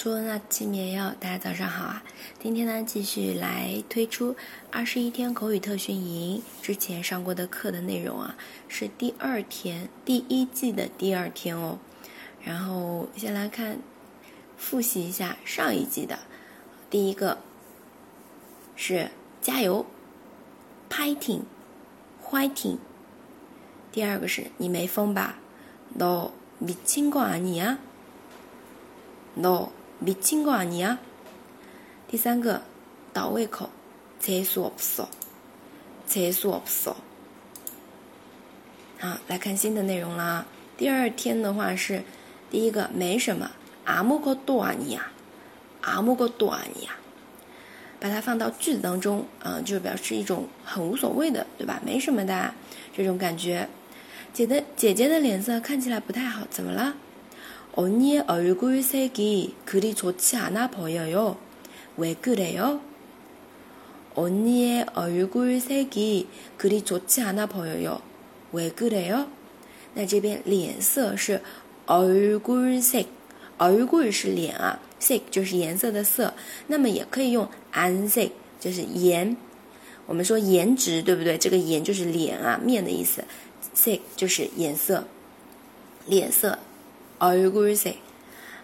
祝那七绵药，大家早上好啊！今天呢，继续来推出二十一天口语特训营之前上过的课的内容啊，是第二天，第一季的第二天哦。然后先来看，复习一下上一季的，第一个是加油，fighting，fighting。第二个是你没疯吧？No，미친거아니 야。 No。 미친거아니 야？ 第三个倒胃口，厕所없 어， 厕所없 어。 好，来看新的内容啦。第二天的话是第一个没什么，아무것도아니 야， 아무것도아니 야。 把它放到句子当中，啊，就表示一种很无所谓的，对吧？没什么的这种感觉。姐的姐姐的脸色看起来不太好，怎么了？ 언니의 얼굴 색이 그리 좋지 않아 보여요. 왜 그래요? 언니의 얼굴 색이 그리 좋지 않아 보여요. 왜 그래요? 那这边脸色是 얼굴 색, 얼굴 是脸啊, 색 就是颜色的色，那么也可以用안색 就是颜，我们说颜值，对不对？这个颜就是脸啊，面的意思，색就是颜色，脸色。 얼굴 색，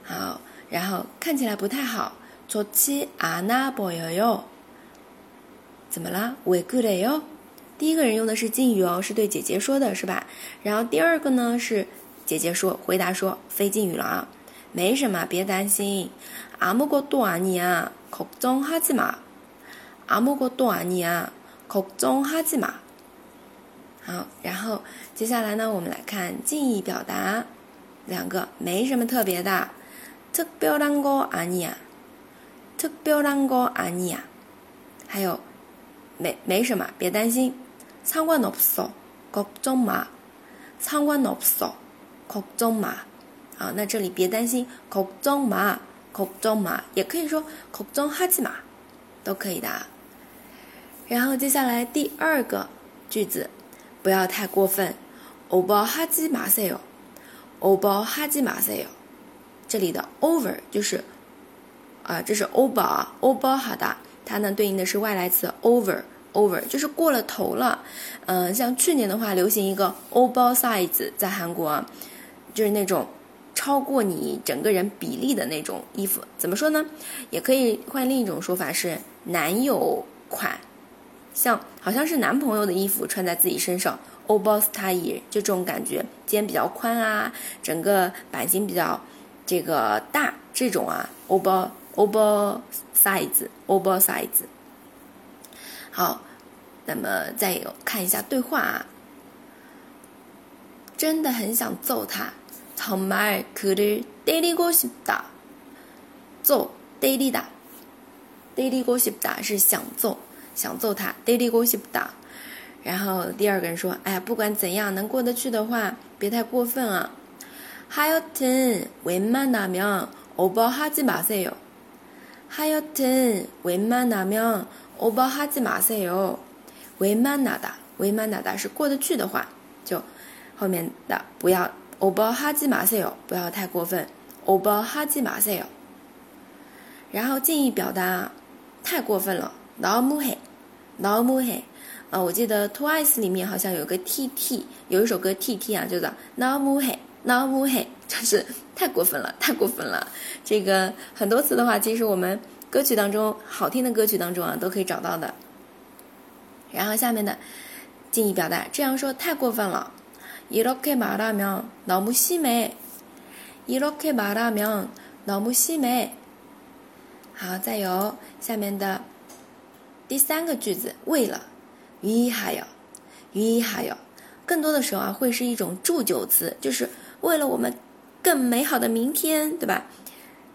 好，然后看起来不太好，좋지않아보여 요。 怎么啦？왜그래 요？ 第一个人用的是敬语哦，是对姐姐说的，是吧？然后第二个呢是姐姐说，回答说，非敬语了啊，没什么，别担心。아무것도아니 야， 걱정하지 마。 아무것도아니 야， 걱정하지 마。 好，然后接下来呢，我们来看敬意表达。 两个没什么特别的，特别难过啊你呀，特别难过啊你呀，还有没没什么，别担心，상관없어걱정 마， 상관없어걱정 마， 啊，那这里别担心，걱정 마， 걱정 마， 也可以说걱정하지 마， 都可以的。然后接下来第二个句子，不要太过分，오버하지마세 요。 欧包哈基马塞哟，这里的 over 就是，啊，这是欧包啊，欧包哈达，它呢对应的是外来词 over，over 就是过了头了。嗯，像去年的话，流行一个 oversize，在韩国，就是那种超过你整个人比例的那种衣服。怎么说呢？也可以换另一种说法是男友款，像好像是男朋友的衣服穿在自己身上。oversize 就这种感觉，肩比较宽啊，整个版型比较这个大，这种啊，over oversize oversize。好，那么再有看一下对话啊，真的很想揍他，정말그를때리고싶 다， 揍때리다때리고싶다是想揍， 想揍他때리고싶 다。 然后第二个人说：“哎呀，不管怎样，能过得去的话，别太过分啊。”하여튼웬만하면오버하지마세 요。 하여튼웬만하면오버하지마세 요。 웬만하다웬만하다是过得去的话，就后面的不要오버하지마세 요， 不要太过分。오버하지마세 요。 然后敬意表达太过分了，너무 해， 너무 해。 啊，我记得 Twice 里面好像有个 T T，有一首歌 T T 啊，叫做 No More Hey，No More Hey，就是太过分了，太过分了。这个很多次的话，其实我们歌曲当中好听的歌曲当中啊，都可以找到的。然后下面的敬意表达，这样说太过分了。이렇게말하면너무심 해， 이렇게말하면너무심 해。 好，再有下面的 第三个句子，为了。위하 여， 위하 여， 更多的时候啊，会是一种祝酒词，就是为了我们更美好的明天，对吧？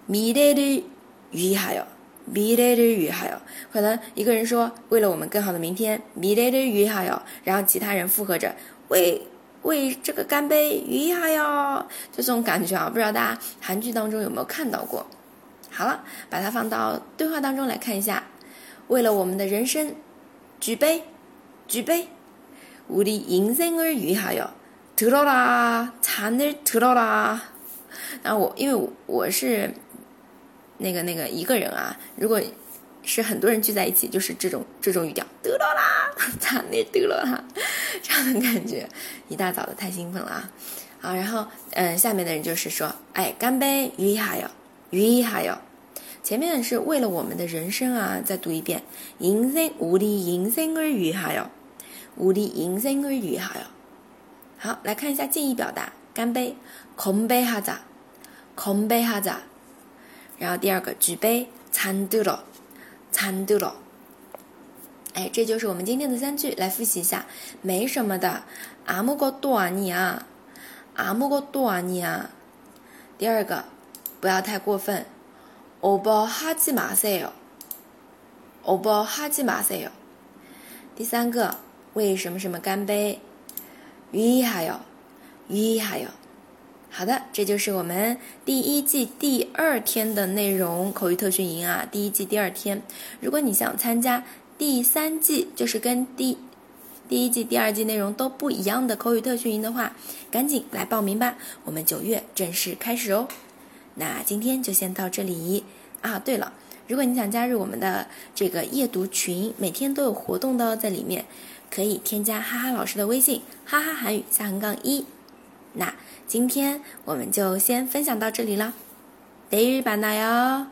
미래를위하 여， 미래를위하 여， 可能一个人说为了我们更好的明天，미래를위하 여， 然后其他人附和着为为这个干杯，위하 여， 就这种感觉啊，不知道大家韩剧当中有没有看到过？好了，把它放到对话当中来看一下， 为了我们的人生，举杯。举杯，우리인생을위하여들어라잔을들어 라。 那我因为我是 那个那个一个人啊，如果是很多人聚在一起，就是这种这种语调，得了啦，咋那得了啦，这样的感觉。一大早的太兴奋了啊！好，然后嗯，下面的人就是说，哎，干杯，鱼哈哟，鱼哈哟。 前面是为了我们的人生啊，再读一遍：人生，我的人生而余下哟，我的人生而余下哟。好，来看一下建议表达：干杯，空杯哈咋，空杯哈咋。然后第二个，举杯，参杜了，参杜了。哎，这就是我们今天的三句，来复习一下。没什么的，阿木个多啊你啊，阿木个多啊你啊。第二个，不要太过分，over 하지 마세요. over 하지 마세요. 第三个为什么什么干杯위하여 위하여 好的，这就是我们第一季第二天的内容口语特训营啊，第一季第二季内容都不一样的口语特训营的话，赶紧来报名吧，我们九月正式开始哦。 那今天就先到这里啊！对了，如果你想加入我们的这个夜读群，每天都有活动的哦，在里面可以添加哈哈老师的微信“哈哈韩语下横杠一”。那今天我们就先分享到这里了，得日版那哟。